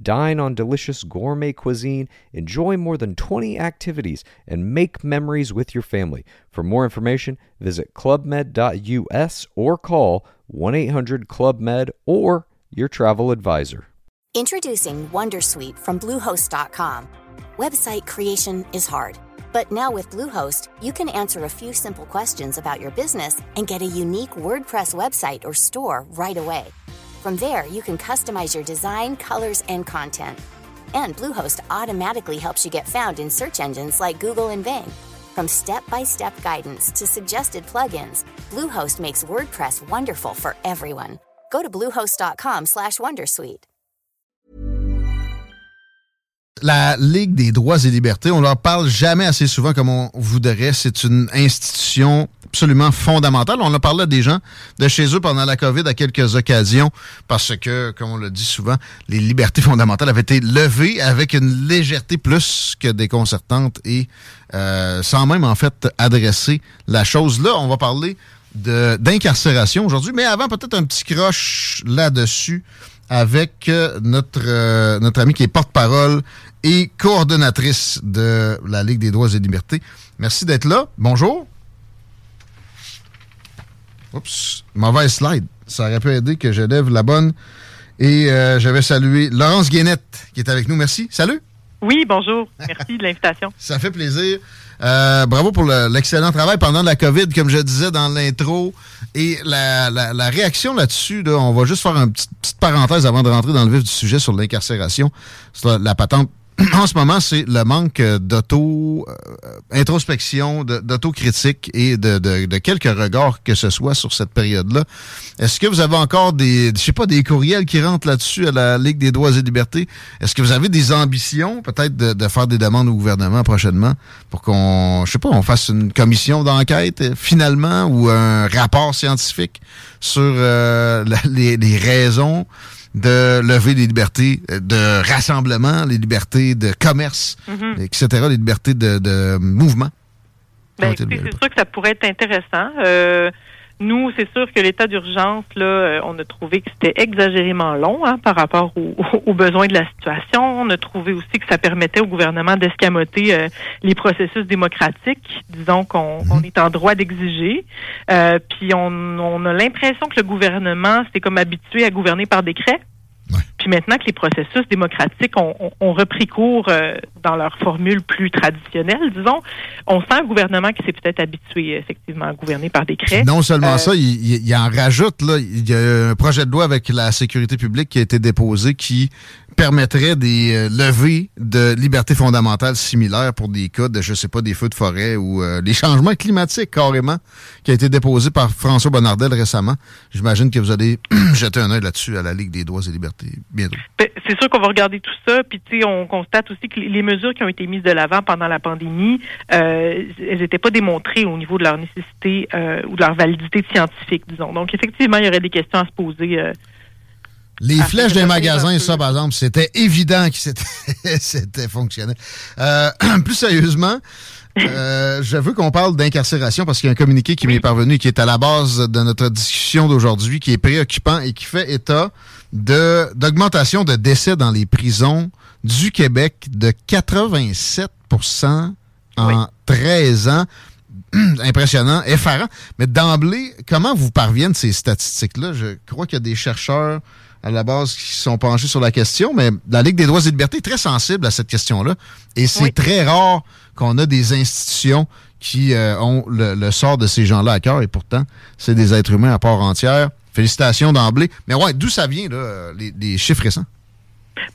Dine on delicious gourmet cuisine, enjoy more than 20 activities, and make memories with your family. For more information, visit clubmed.us or call 1 800 Club Med or your travel advisor. Introducing Wondersuite from Bluehost.com. Website creation is hard, but now with Bluehost, you can answer a few simple questions about your business and get a unique WordPress website or store right away. From there, you can customize your design, colors, and content. And Bluehost automatically helps you get found in search engines like Google and Bing. From step-by-step guidance to suggested plugins, Bluehost makes WordPress wonderful for everyone. Go to bluehost.com/wondersuite. La Ligue des droits et libertés, on leur parle jamais assez souvent comme on voudrait. C'est une institution absolument fondamentale. On a parlé à des gens de chez eux pendant la COVID à quelques occasions parce que, comme on le dit souvent, les libertés fondamentales avaient été levées avec une légèreté plus que déconcertante et euh, sans même en fait adresser la chose. Là, on va parler d'incarcération aujourd'hui, mais avant peut-être un petit croche là-dessus avec euh, notre, euh, notre ami qui est porte-parole et coordonnatrice de la Ligue des droits et libertés. Merci d'être là. Bonjour. Oups, mauvaise slide. Ça aurait pu aider que je lève la bonne. Et euh, je vais saluer Laurence Guénette qui est avec nous. Merci. Salut. Oui, bonjour. Merci de l'invitation. Ça fait plaisir. Euh, bravo pour l'excellent travail pendant la COVID, comme je disais dans l'intro. Et la, la, réaction là-dessus, on va juste faire une petite, petite, parenthèse avant de rentrer dans le vif du sujet sur l'incarcération. La, la patente en ce moment, c'est le manque d'auto euh, introspection, d'autocritique et de, de, quelques regards que ce soit sur cette période-là. Est-ce que vous avez encore des, je sais pas, des courriels qui rentrent là-dessus à la Ligue des droits et libertés? Est-ce que vous avez des ambitions, peut-être, de, faire des demandes au gouvernement prochainement pour qu'on, je sais pas, on fasse une commission d'enquête euh, finalement ou un rapport scientifique sur euh, les, les raisons de lever les libertés de rassemblement, les libertés de commerce, Mhm. etc., les libertés de, de mouvement. Ben, c'est sûr que ça pourrait être intéressant. Euh, nous, c'est sûr que l'état d'urgence, là, euh, on a trouvé que c'était exagérément long hein, par rapport aux, aux besoins de la situation. On a trouvé aussi que ça permettait au gouvernement d'escamoter euh, les processus démocratiques, disons qu'on qu'on est en droit d'exiger. Euh, puis on, on a l'impression que le gouvernement s'est comme habitué à gouverner par décret. Puis maintenant que les processus démocratiques ont, ont- ont repris cours euh, dans leur formule plus traditionnelle, disons, on sent un gouvernement qui s'est peut-être habitué effectivement à gouverner par décret. Non seulement Euh, ça, il, il- il en rajoute, là, il y a un projet de loi avec la sécurité publique qui a été déposé qui permettrait des euh, levées de libertés fondamentales similaires pour des cas de, je sais pas, des feux de forêt ou euh, les changements climatiques carrément, qui a été déposé par François Bonnardel récemment. J'imagine que vous allez jeter un œil là-dessus à la Ligue des droits et libertés bientôt. Ben, C'est sûr qu'on va regarder tout ça, puis tu sais, on constate aussi que les- mesures qui ont été mises de l'avant pendant la pandémie, euh, elles n'étaient pas démontrées au niveau de leur nécessité euh, ou de leur validité scientifique, disons. Donc effectivement, il y aurait des questions à se poser. Les Ah, flèches des ça, magasins, ça, par exemple, c'était évident que c'était, fonctionnel. Euh, plus sérieusement, euh, je veux qu'on parle d'incarcération parce qu'il y a un communiqué qui m'est parvenu qui est à la base de notre discussion d'aujourd'hui, qui est préoccupant et qui fait état de, d'augmentation de décès dans les prisons du Québec de 87% en 13 ans. Impressionnant, effarant. Mais d'emblée, comment vous parviennent ces statistiques-là? Je crois qu'il y a des chercheurs à la base qui sont penchés sur la question, mais la Ligue des droits et libertés est très sensible à cette question-là. Et c'est très rare qu'on a des institutions qui euh, ont le, le sort de ces gens-là à cœur, et pourtant, c'est des êtres humains à part entière. Félicitations d'emblée. Mais ouais, d'où ça vient, là, les, les chiffres récents?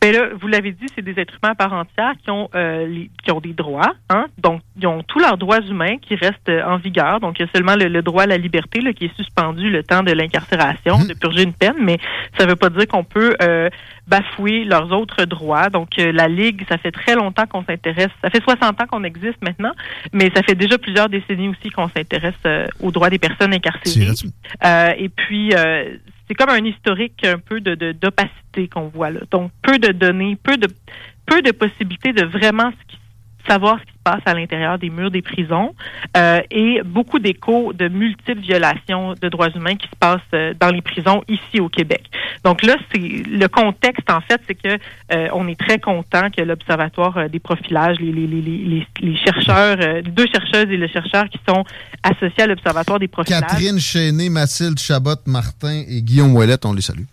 Ben là, vous l'avez dit, c'est des êtres humains à part entière qui ont euh, qui ont des droits, hein? Donc, ils ont tous leurs droits humains qui restent euh, en vigueur. Donc, il y a seulement le, droit à la liberté là, qui est suspendu le temps de l'incarcération, mmh. de purger une peine, mais ça ne veut pas dire qu'on peut euh, bafouer leurs autres droits. Donc, la Ligue, ça fait très longtemps qu'on s'intéresse. Ça fait 60 ans qu'on existe maintenant, mais ça fait déjà plusieurs décennies aussi qu'on s'intéresse aux droits des personnes incarcérées. et puis, c'est comme un historique un peu de d'opacité qu'on voit là. Donc peu de données, peu de peu de possibilités de vraiment ce qui savoir ce qui se passe à l'intérieur des murs des prisons euh, et beaucoup d'échos de multiples violations de droits humains qui se passent euh, dans les prisons ici au Québec. Donc là, c'est le contexte en fait, c'est que euh, on est très content que l'observatoire des profilages, les, les, les, les chercheurs, les deux chercheuses et le chercheur qui sont associés à l'observatoire des profilages. Catherine Chéné, Mathilde Chabot, Martin et Guillaume Ouellette, on les salue.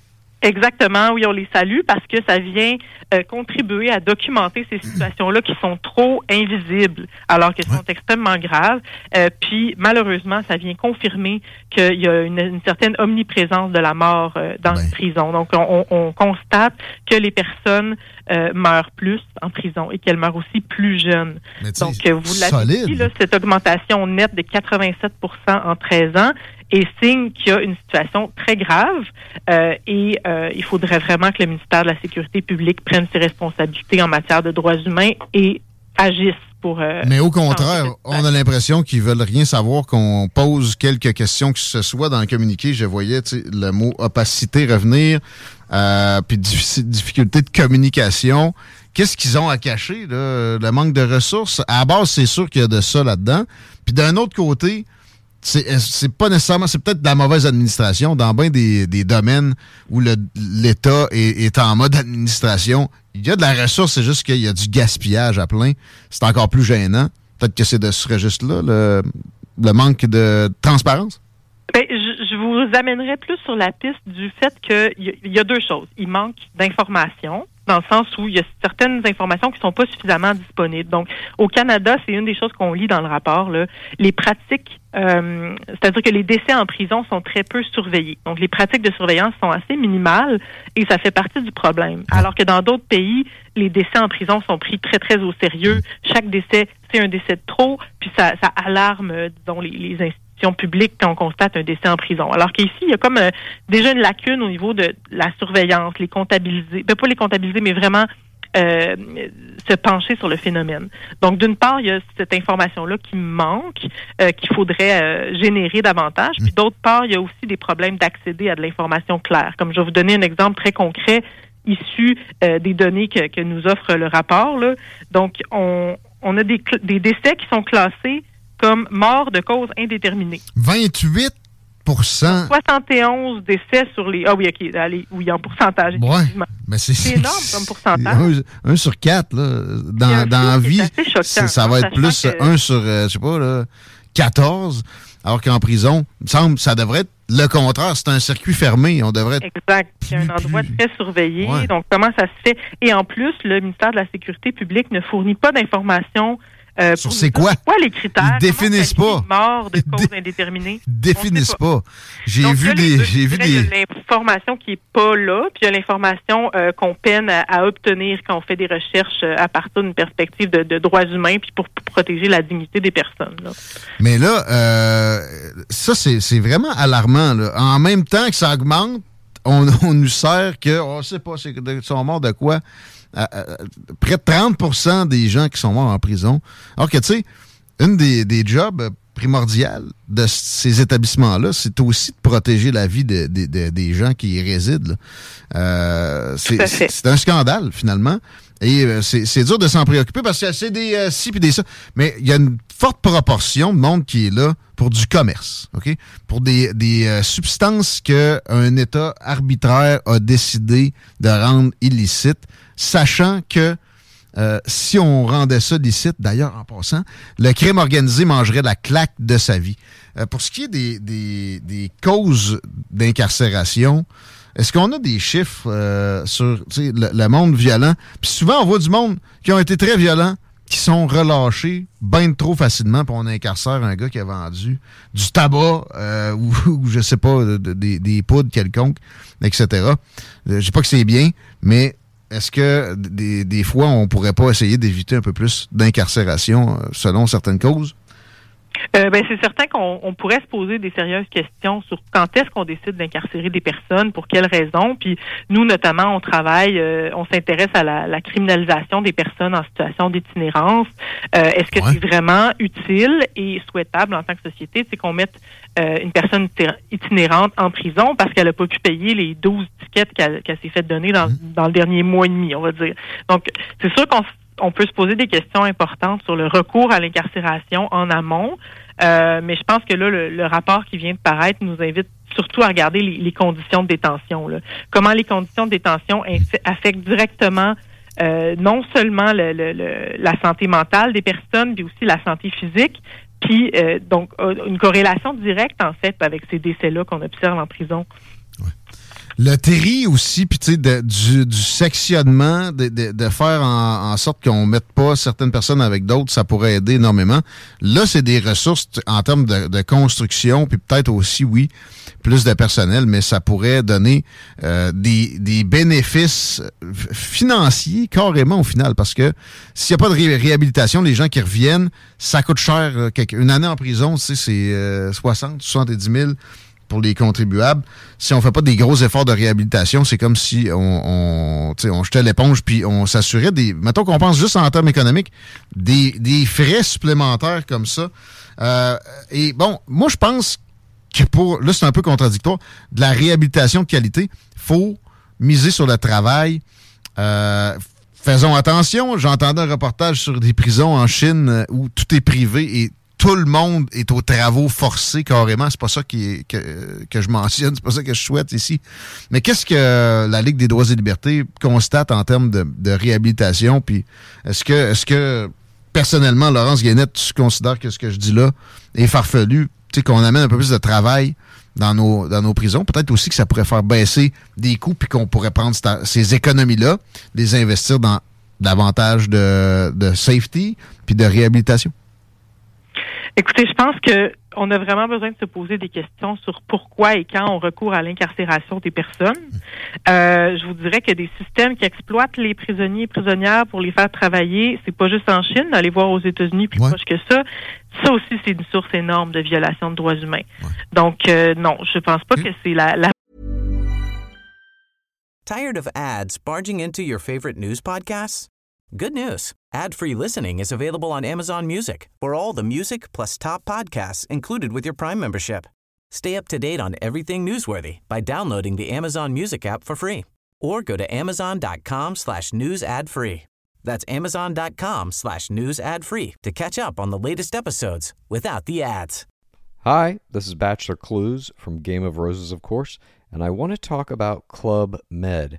Exactement, oui, on les salue parce que ça vient euh, contribuer à documenter ces situations-là qui sont trop invisibles alors qu'elles sont extrêmement graves. Euh, puis malheureusement, ça vient confirmer qu'il y a une, certaine omniprésence de la mort euh, dans les prisons. Donc on, on, constate que les personnes meurent plus en prison et qu'elles meurent aussi plus jeunes. Donc vous l'avez dit, là, cette augmentation nette de 87% en 13 ans, et signe qu'il y a une situation très grave euh, et euh, il faudrait vraiment que le ministère de la Sécurité publique prenne ses responsabilités en matière de droits humains et agisse pour... Euh, Mais au contraire, on a l'impression qu'ils veulent rien savoir, qu'on pose quelques questions que ce soit dans le communiqué. Je voyais le mot opacité revenir, puis difficulté de communication. Qu'est-ce qu'ils ont à cacher, là? le manque de ressources? À la base, c'est sûr qu'il y a de ça là-dedans. Puis d'un autre côté, c'est pas nécessairement, c'est peut-être de la mauvaise administration dans bien des, domaines où l'État est, en mode administration. Il y a de la ressource, c'est juste qu'il y a du gaspillage à plein. C'est encore plus gênant. Peut-être que c'est de ce registre-là, le, manque de transparence? Ben, je, vous amènerai plus sur la piste du fait qu'il y, y, a deux choses. Il manque d'informations dans le sens où il y a certaines informations qui sont pas suffisamment disponibles. Donc, au Canada, c'est une des choses qu'on lit dans le rapport, là, les pratiques, euh, c'est-à-dire que les décès en prison sont très peu surveillés. Donc, les pratiques de surveillance sont assez minimales et ça fait partie du problème. Alors que dans d'autres pays, les décès en prison sont pris très, très au sérieux. Chaque décès, c'est un décès de trop, puis ça, ça alarme, disons, les, les institutions publique quand on constate un décès en prison. Alors qu'ici, il y a comme euh, déjà une lacune au niveau de la surveillance, les comptabiliser, ben, pas les comptabiliser, mais vraiment euh, se pencher sur le phénomène. Donc, d'une part, il y a cette information-là qui manque, euh, qu'il faudrait générer davantage. Puis, d'autre part, il y a aussi des problèmes d'accéder à de l'information claire. Comme je vais vous donner un exemple très concret issu des données que, que, nous offre le rapport. Là. Donc, on, on a des, des décès qui sont classés comme mort de cause indéterminée. 28 71 décès sur les. Ah oui, OK. Allez, oui, en pourcentage. Mais c'est énorme comme pourcentage. Un, sur quatre, là, dans, dans la vie. Ça va être plus 1 sur, euh, je sais pas, là, 14. Alors qu'en prison, il me semble ça devrait être le contraire. C'est un circuit fermé. On devrait être. Exact. C'est un endroit très surveillé. Donc, comment ça se fait? Et en plus, le ministère de la Sécurité publique ne fournit pas d'informations euh, Sur c'est quoi? quoi les critères? Ils définissent pas. Mort de cause indéterminée? définissent pas. J'ai vu des, j'ai vu des. l'information qui est pas là, puis il y a l'information euh, qu'on peine à, obtenir quand on fait des recherches euh, à partir d'une perspective de, droits humains, puis pour, protéger la dignité des personnes. Là. Mais là, euh, ça c'est vraiment alarmant. Là. En même temps que ça augmente, on, on nous sert que, on sait pas, c'est sont morts de quoi près de 30% des gens qui sont morts en prison. Alors que, tu sais, une des, des jobs primordiales de ces établissements-là, c'est aussi de protéger la vie de, des gens qui y résident. Euh, c'est un scandale, finalement. Et euh, c'est dur de s'en préoccuper parce que c'est des euh, ci puis des ça. Mais il y a une forte proportion de monde qui est là pour du commerce, OK? Pour des, des euh, substances qu'un État arbitraire a décidé de rendre illicites sachant que euh, si on rendait ça licite, d'ailleurs, en passant, le crime organisé mangerait la claque de sa vie. Euh, pour ce qui est des, des, causes d'incarcération, est-ce qu'on a des chiffres euh, sur le, monde violent? Puis souvent, on voit du monde qui ont été très violents, qui sont relâchés bien trop facilement, pour on incarcère un gars qui a vendu du tabac ou, ou, je sais pas, des poudres quelconques, etc. Je sais pas que c'est bien, mais est-ce que des, des, fois, on pourrait pas essayer d'éviter un peu plus d'incarcération selon certaines causes? Euh, ben, c'est certain qu'on pourrait se poser des sérieuses questions sur quand est-ce qu'on décide d'incarcérer des personnes, pour quelles raisons. Puis nous, notamment, on travaille, euh, on s'intéresse à la, criminalisation des personnes en situation d'itinérance. Euh, est-ce que c'est vraiment utile et souhaitable en tant que société, c'est qu'on mette une personne itinérante en prison parce qu'elle n'a pas pu payer les 12 tickets qu'elle s'est fait donner dans, mmh. dans le dernier mois et demi, on va dire. Donc, c'est sûr qu'on on peut se poser des questions importantes sur le recours à l'incarcération en amont. Euh, mais je pense que là, le, rapport qui vient de paraître nous invite surtout à regarder les, conditions de détention. Comment les conditions de détention affectent directement euh, non seulement la santé mentale des personnes, mais aussi la santé physique. Puis, euh, donc, une corrélation directe, en fait, avec ces décès-là qu'on observe en prison. Le terri aussi, puis tu sais, du, du, sectionnement, de, de, faire en, sorte qu'on mette pas certaines personnes avec d'autres, ça pourrait aider énormément. Là, c'est des ressources en termes de, de construction, puis peut-être aussi, oui, plus de personnel, mais ça pourrait donner euh, des, des bénéfices financiers carrément au final, parce que s'il n'y a pas de réhabilitation, les gens qui reviennent, ça coûte cher. Euh, une année en prison, tu sais, c'est euh, 60, 70 000 pour les contribuables. Si on fait pas des gros efforts de réhabilitation, c'est comme si on, jetait l'éponge puis on s'assurait des. Mettons qu'on pense juste en termes économiques, des, frais supplémentaires comme ça. Euh, et bon, moi je pense que pour. Là, c'est un peu contradictoire. De la réhabilitation de qualité, faut miser sur le travail. Euh, faisons attention. J'entendais un reportage sur des prisons en Chine où tout est privé et tout le monde est aux travaux forcés carrément. C'est pas ça qui que, que, je mentionne, c'est pas ça que je souhaite ici. Mais qu'est-ce que la Ligue des droits et libertés constate en termes de, de réhabilitation? Puis est-ce que est-ce que personnellement, Laurence Guénette, tu considères que ce que je dis là est farfelu? Tu sais, qu'on amène un peu plus de travail dans nos, dans nos prisons. Peut-être aussi que ça pourrait faire baisser des coûts puis qu'on pourrait prendre ces économies-là, les investir dans davantage de, de safety puis de réhabilitation. Écoutez, je pense que on a vraiment besoin de se poser des questions sur pourquoi et quand on recourt à l'incarcération des personnes. Euh, je vous dirais que des systèmes qui exploitent les prisonniers et prisonnières pour les faire travailler, c'est pas juste en Chine, allez voir aux États-Unis plus proche que ça. Ça aussi, c'est une source énorme de violation de droits humains. Donc, euh, non, je pense pas que c'est la, la Tired of ads barging into your favorite news podcasts? Good news. Ad-free listening is available on Amazon Music for all the music plus top podcasts included with your Prime membership. Stay up to date on everything newsworthy by downloading the Amazon Music app for free or go to amazon.com slash news ad free. That's amazon.com slash news ad free to catch up on the latest episodes without the ads. Hi, this is Bachelor Clues from Game of Roses, of course, and I want to talk about Club Med.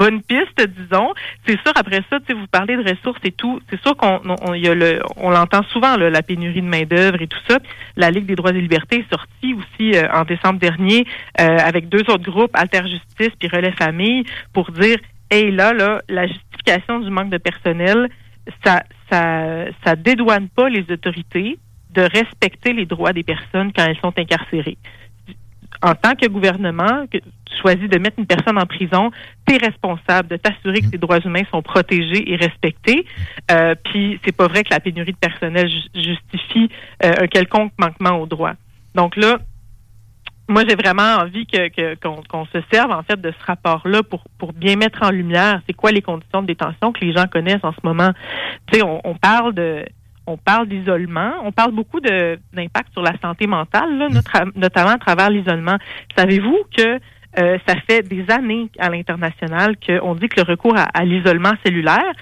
Bonne piste, disons. C'est sûr, après ça, vous parlez de ressources et tout. C'est sûr qu'on on, y a le, on l'entend souvent, la pénurie de main-d'œuvre et tout ça. La Ligue des droits et libertés est sortie aussi euh, en décembre dernier euh, avec deux autres groupes, Alter Justice puis Relais Famille, pour dire Hey là, là, la justification du manque de personnel, ça, ça, ça dédouane pas les autorités de respecter les droits des personnes quand elles sont incarcérées en tant que gouvernement, que tu choisis de mettre une personne en prison, tu es responsable de t'assurer que ses droits humains sont protégés et respectés. Euh, puis c'est pas vrai que la pénurie de personnel justifie euh, un quelconque manquement aux droits. Donc là, moi j'ai vraiment envie que qu'on se serve en fait de ce rapport-là pour pour bien mettre en lumière c'est quoi les conditions de détention que les gens connaissent en ce moment. Tu sais, on, on parle de on parle d'isolement, on parle beaucoup d'impact sur la santé mentale, mm. notamment à travers l'isolement. Savez-vous que euh, ça fait des années à l'international qu'on dit que le recours à, l'isolement cellulaire,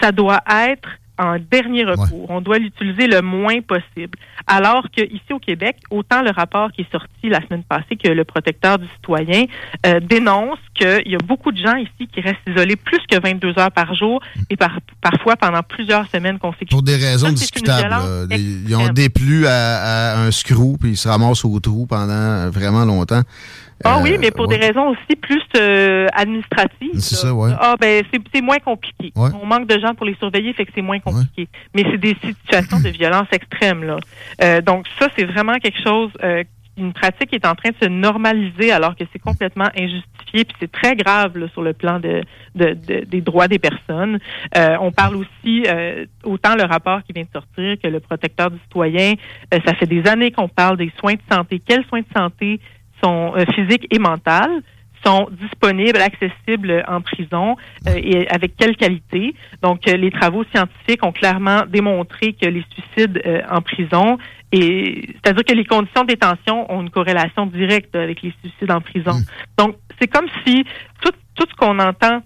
ça doit être en dernier recours. On doit l'utiliser le moins possible. Alors que ici au Québec, autant le rapport qui est sorti la semaine passée que le protecteur du citoyen euh, dénonce qu'il y a beaucoup de gens ici qui restent isolés plus que 22 heures par jour et par, parfois pendant plusieurs semaines consécutives. Pour des raisons discutables. ils ont déplu à, à, un screw puis ils se ramassent au trou pendant vraiment longtemps. Ah oui, euh, mais pour des raisons aussi plus euh, administratives. C'est ça, ouais. Ah ben c'est moins compliqué. On manque de gens pour les surveiller, fait que c'est moins compliqué. Mais c'est des situations de violence extrême là. Euh, donc ça c'est vraiment quelque chose une pratique qui est en train de se normaliser alors que c'est complètement injustifié puis c'est très grave là, sur le plan de, de, des droits des personnes. on parle aussi autant le rapport qui vient de sortir que le protecteur du citoyen. ça fait des années qu'on parle des soins de santé. Quels soins de santé sont euh, physiques et mentales sont disponibles, accessibles en prison euh, et avec quelle qualité. Donc, euh, les travaux scientifiques ont clairement démontré que les suicides en prison, et c'est-à-dire que les conditions de détention ont une corrélation directe avec les suicides en prison. Mmh. Donc, c'est comme si tout, tout ce qu'on entend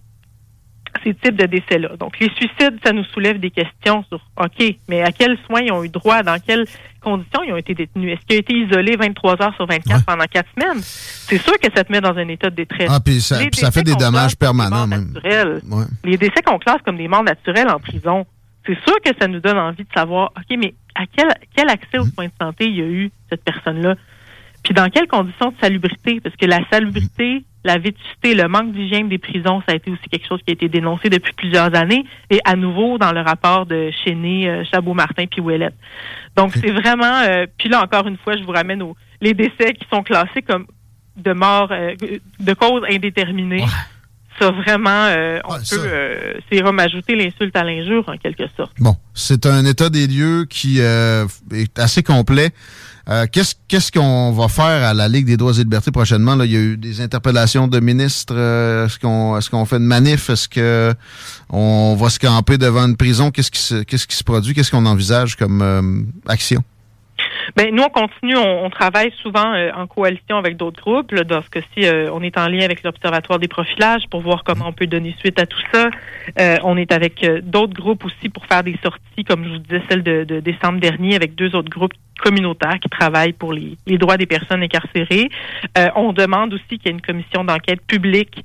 ces types de décès-là. Donc, les suicides, ça nous soulève des questions sur, OK, mais à quels soins ils ont eu droit, dans quelles conditions ils ont été détenus? Est-ce qu'ils ont été isolés 23 heures sur 24 pendant quatre semaines? C'est sûr que ça te met dans un état de détresse. Ah, puis ça, ça fait des dommages permanents, même. Les décès qu'on classe comme des morts naturelles en prison, c'est sûr que ça nous donne envie de savoir, OK, mais à quel, quel accès aux soins de santé il y a eu cette personne-là? Puis dans quelles conditions de salubrité? Parce que la salubrité, la vétusté, le manque d'hygiène des prisons, ça a été aussi quelque chose qui a été dénoncé depuis plusieurs années, et à nouveau dans le rapport de Chéné, euh, Chabot-Martin puis Ouellette. Donc c'est vraiment, euh, puis là encore une fois, je vous ramène aux les décès qui sont classés comme de mort, euh, de cause indéterminée. Ça, vraiment, on peut, c'est ajouter l'insulte à l'injure, en quelque sorte. Bon, c'est un état des lieux qui est assez complet. Euh, qu'est-ce qu'on va faire à la Ligue des droits et libertés prochainement? Là? Il y a eu des interpellations de ministres. Euh, est-ce qu'on est-ce qu'on fait une manif? Est-ce que on va se camper devant une prison? Qu'est-ce qui se qu'est-ce qui se produit? Qu'est-ce qu'on envisage comme euh, action? Ben, nous, on continue, on, travaille souvent euh, en coalition avec d'autres groupes. Là, dans ce cas-ci, euh, on est en lien avec l'Observatoire des profilages pour voir comment on peut donner suite à tout ça. Euh, on est avec d'autres groupes aussi pour faire des sorties, comme je vous disais, celle de, décembre dernier, avec deux autres groupes communautaires qui travaillent pour les, droits des personnes incarcérées. on demande aussi qu'il y ait une commission d'enquête publique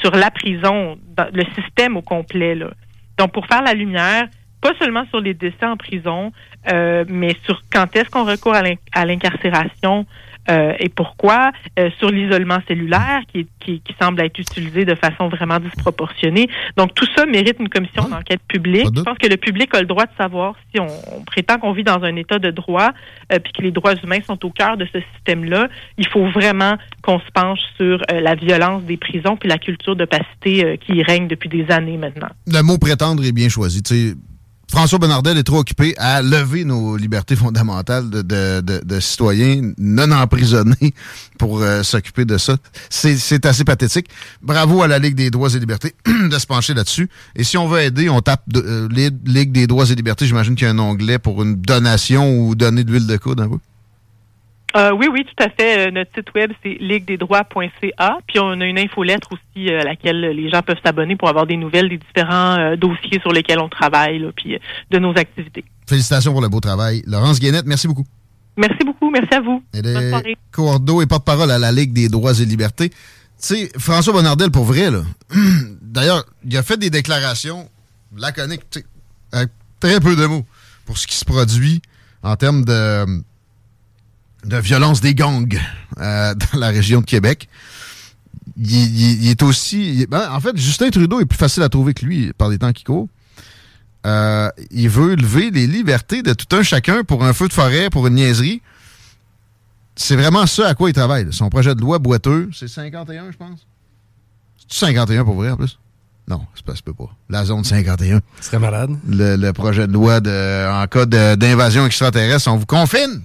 sur la prison, le système au complet. Là. Donc, pour faire la lumière, pas seulement sur les décès en prison, euh, mais sur quand est-ce qu'on recourt à l'incarcération euh, et pourquoi, euh, sur l'isolement cellulaire qui, qui, qui, semble être utilisé de façon vraiment disproportionnée. Donc tout ça mérite une commission d'enquête publique. Je pense que le public a le droit de savoir si on, prétend qu'on vit dans un état de droit puis que les droits humains sont au cœur de ce système-là. Il faut vraiment qu'on se penche sur la violence des prisons puis la culture d'opacité qui règne depuis des années maintenant. Le mot prétendre est bien choisi. François Bonnardel est trop occupé à lever nos libertés fondamentales de, citoyens non emprisonnés pour euh, s'occuper de ça. C'est assez pathétique. Bravo à la Ligue des droits et libertés de se pencher là-dessus. Et si on veut aider, on tape euh, Ligue des droits et libertés. J'imagine qu'il y a un onglet pour une donation ou donner de l'huile de coude un peu. Euh, oui, oui, tout à fait. Euh, notre site web, c'est liguedesdroits.ca. Puis on a une infolettre aussi euh, à laquelle les gens peuvent s'abonner pour avoir des nouvelles des différents dossiers sur lesquels on travaille, puis de nos activités. Félicitations pour le beau travail. Laurence Guénette, merci beaucoup. Merci beaucoup. Merci à vous. Et Cordo et porte-parole à la Ligue des droits et libertés. Tu sais, François Bonnardel, pour vrai, là. D'ailleurs, il a fait des déclarations laconiques, avec très peu de mots pour ce qui se produit en termes de de violence des gangs euh, dans la région de Québec. Il, est aussi... Ben, en fait, Justin Trudeau est plus facile à trouver que lui par les temps qui courent. Euh, il veut lever les libertés de tout un chacun pour un feu de forêt, pour une niaiserie. C'est vraiment ça à quoi il travaille. Son projet de loi boiteux, c'est 51, je pense. C'est 51 pour vrai, en plus? Non, ça pas, peut pas. La zone 51. Ce serait malade. Le, le projet de loi de, en cas d'invasion extraterrestre, on vous confine.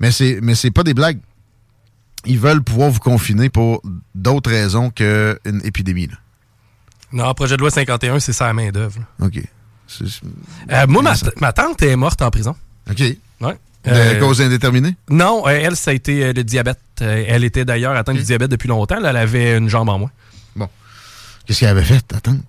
Mais c'est mais c'est pas des blagues. Ils veulent pouvoir vous confiner pour d'autres raisons qu'une épidémie. Là. Non, projet de loi 51, c'est ça à main d'œuvre. OK. Euh, moi, ma, tante est morte en prison. OK. Ouais. De euh, cause indéterminée? Non, euh, elle, ça a été le diabète. elle était d'ailleurs atteinte du diabète depuis longtemps. elle avait une jambe en moins. Bon. Qu'est-ce qu'elle avait fait, ta tante?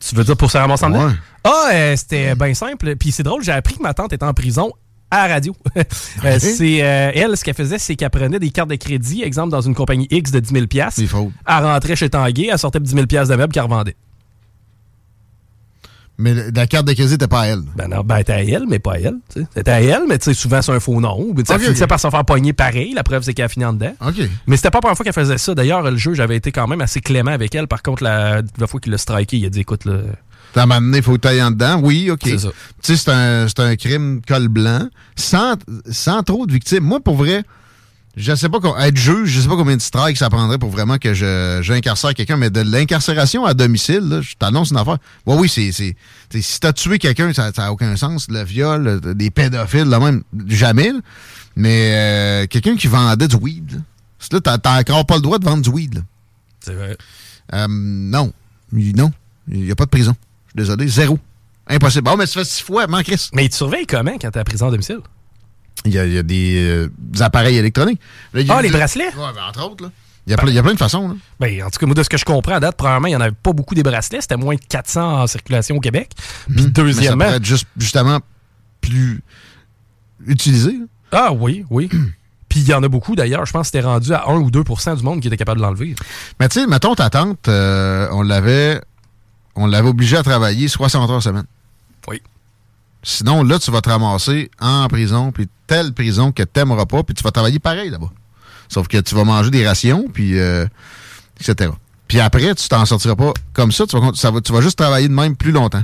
Tu veux dire pour Ouais. dedans? Ah, euh, c'était bien simple. Puis c'est drôle, j'ai appris que ma tante était en prison à la radio. Euh, c'est euh, elle, ce qu'elle faisait, c'est qu'elle prenait des cartes de crédit, exemple dans une compagnie X de 10 000 Des fraudes. Elle rentrait chez Tanguay, elle sortait 10 000 de meubles qu'elle revendait. Mais la carte de crédit n'était pas à elle. Ben non, ben, c'était à elle, mais pas à elle. C'était à elle, mais tu sais, souvent, c'est un faux nom. Mais, tu sais, Ok, elle finissait par se faire pogner pareil. La preuve, c'est qu'elle a fini en dedans. OK. Mais c'était pas la première fois qu'elle faisait ça. D'ailleurs, le juge avait été quand même assez clément avec elle. Par contre, la, la fois qu'il l'a striké, il a dit écoute, là. T'as amené, il faut tailler en dedans. Oui, OK. C'est ça. Tu sais, c'est un, c'est un crime col blanc, sans, sans trop de victimes. Moi, pour vrai, je sais pas, être juge, je sais pas combien de strikes ça prendrait pour vraiment que je, j'incarcère quelqu'un, mais de l'incarcération à domicile, là, je t'annonce une affaire. Oui, oui, c'est, c'est, si t'as tué quelqu'un, ça n'a aucun sens. Le viol, des pédophiles, là même, jamais. là. Mais euh, quelqu'un qui vendait du weed, là, c'est là, t'as, encore pas le droit de vendre du weed. là. C'est vrai. Euh, non. Non. Il n'y a pas de prison. Suis désolé. Zéro. Impossible. Bon, mais tu fais six fois, man, Chris. Mais il te surveille comment quand t'es à prison à domicile? Il y a, il y a des, euh, des appareils électroniques. Là, il y a Ah, les des- bracelets? Ben, entre autres. Là. Il, y a plein, il y a plein de façons. Là. Ben, en tout cas, moi, de ce que je comprends à date, premièrement, il n'y en avait pas beaucoup des bracelets. C'était moins de 400 en circulation au Québec. Puis, Mais ça deuxièmement. pourrait être juste, justement plus utilisé. là. Ah, oui, oui. Puis, il y en a beaucoup d'ailleurs. Je pense que c'était rendu à 1 ou 2% du monde qui était capable de l'enlever. Mais tu sais, mettons ta tante, euh, on l'avait on l'avait obligé à travailler 60 heures semaine. Oui. Sinon, là, tu vas te ramasser en prison, puis telle prison que t'aimeras pas, puis tu vas travailler pareil là-bas. Sauf que tu vas manger des rations, puis euh, etc. Puis après, tu t'en sortiras pas comme ça, tu vas, ça va, tu vas juste travailler de même plus longtemps.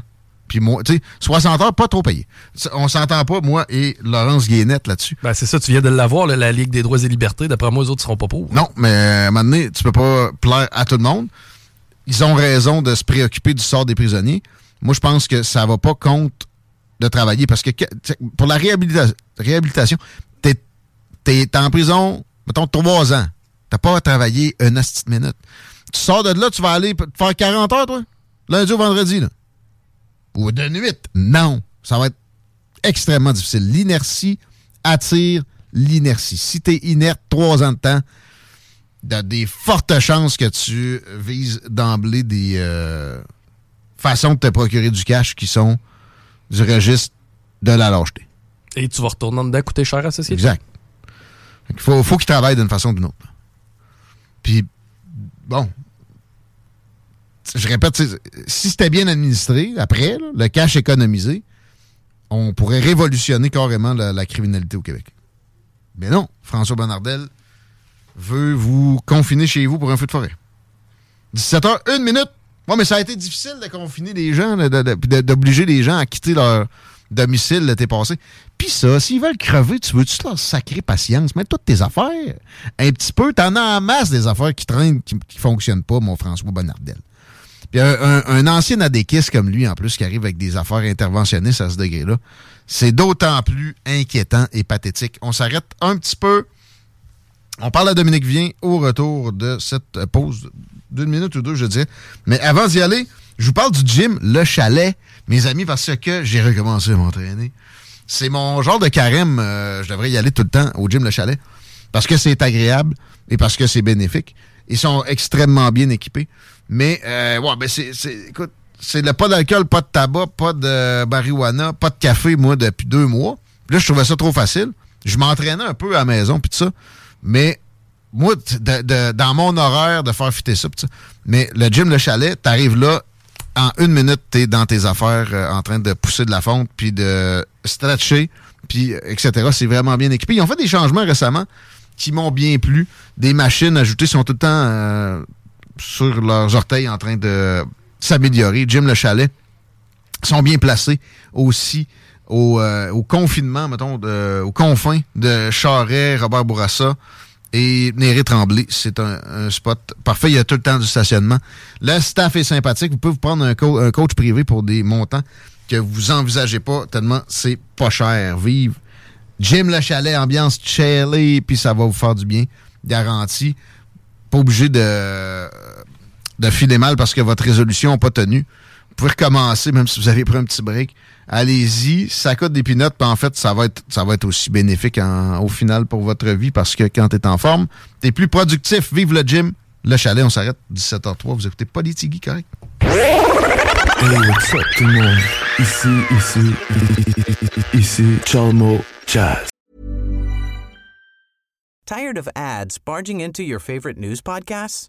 Puis moi, tu sais, 60 heures, pas trop payé. On s'entend pas, moi et Laurence Guénette là-dessus. Ben, c'est ça, tu viens de l'avoir, la Ligue des droits et libertés. D'après moi, les autres seront pas pour. Non, mais à un moment donné, tu peux pas plaire à tout le monde. Ils ont raison de se préoccuper du sort des prisonniers. Moi, je pense que ça va pas contre de travailler parce que pour la réhabilita- réhabilitation, t'es es en prison, mettons, trois ans. T'as pas à travailler une de minute. Tu sors de là, tu vas aller faire 40 heures, toi? Lundi au vendredi. Ou de nuit. Non. Ça va être extrêmement difficile. L'inertie attire l'inertie. Si t'es inerte trois ans de temps, a des fortes chances que tu vises d'emblée des euh, façons de te procurer du cash qui sont du registre de la lâcheté. Et tu vas retourner en dedans coûter cher à société? Exact. Il faut, faut qu'il travaille d'une façon ou d'une autre. Puis, bon, je répète, si c'était bien administré, après, là, le cash économisé, on pourrait révolutionner carrément la, la criminalité au Québec. Mais non, François Bonnardel veut vous confiner chez vous pour un feu de forêt? 17h, une minute. Bon, mais ça a été difficile de confiner les gens, d'obliger les gens à quitter leur domicile l'été passé. Puis ça, s'ils veulent crever, tu veux-tu leur sacrer patience? Mets toutes tes affaires. Un petit peu, t'en as en masse des affaires qui traînent, qui, qui fonctionnent pas, mon François Bonnardel. Puis un- un ancien adéquiste comme lui, en plus, qui arrive avec des affaires interventionnistes à ce degré-là, c'est d'autant plus inquiétant et pathétique. On s'arrête un petit peu. On parle à Dominique Vien au retour de cette pause d'une minute ou deux, je dirais. Mais avant d'y aller, je vous parle du gym Le Chalet, mes amis, parce que j'ai recommencé à m'entraîner. C'est mon genre de carême. euh, je devrais y aller tout le temps au gym Le Chalet parce que c'est agréable et parce que c'est bénéfique. Ils sont extrêmement bien équipés. Mais, euh, ouais, ben c'est, écoute, c'est pas d'alcool, pas de tabac, pas de marijuana, pas de café, moi, depuis deux mois. Là, je trouvais ça trop facile. Je m'entraînais un peu à la maison, puis tout ça. Mais, moi, dans mon horaire de faire fitter ça. Mais le gym, le chalet, t'arrives là, en une minute, t'es dans tes affaires euh, en train de pousser de la fonte, puis de stretcher, puis euh, etc. C'est vraiment bien équipé. Ils ont fait des changements récemment qui m'ont bien plu. Des machines ajoutées sont tout le temps euh, sur leurs orteils en train de s'améliorer. Jim Le Chalet sont bien placés aussi au, euh, au confinement, mettons, de, aux confins de Charret, Robert Bourassa et Néré Tremblay. C'est un, spot parfait. Il y a tout le temps du stationnement. Le staff est sympathique. Vous pouvez vous prendre un coach privé pour des montants que vous envisagez pas tellement c'est pas cher. Vive Jim Le Chalet, ambiance chillée, puis ça va vous faire du bien. Garanti. Pas obligé de, de filer mal parce que votre résolution n'a pas tenu. Vous pouvez recommencer, même si vous avez pris un petit break. Allez-y, ça coûte des pinottes, puis en fait, ça va être, ça va être aussi bénéfique en- au final pour votre vie parce que quand tu es en forme, tu es plus productif. Vive le gym, le chalet, on s'arrête 17h03. Vous écoutez pas les tigui, correct? Hey, what's up tout le monde? Ici, ici, ici, Chalmo Jazz. Tired of ads barging into your favorite news podcasts?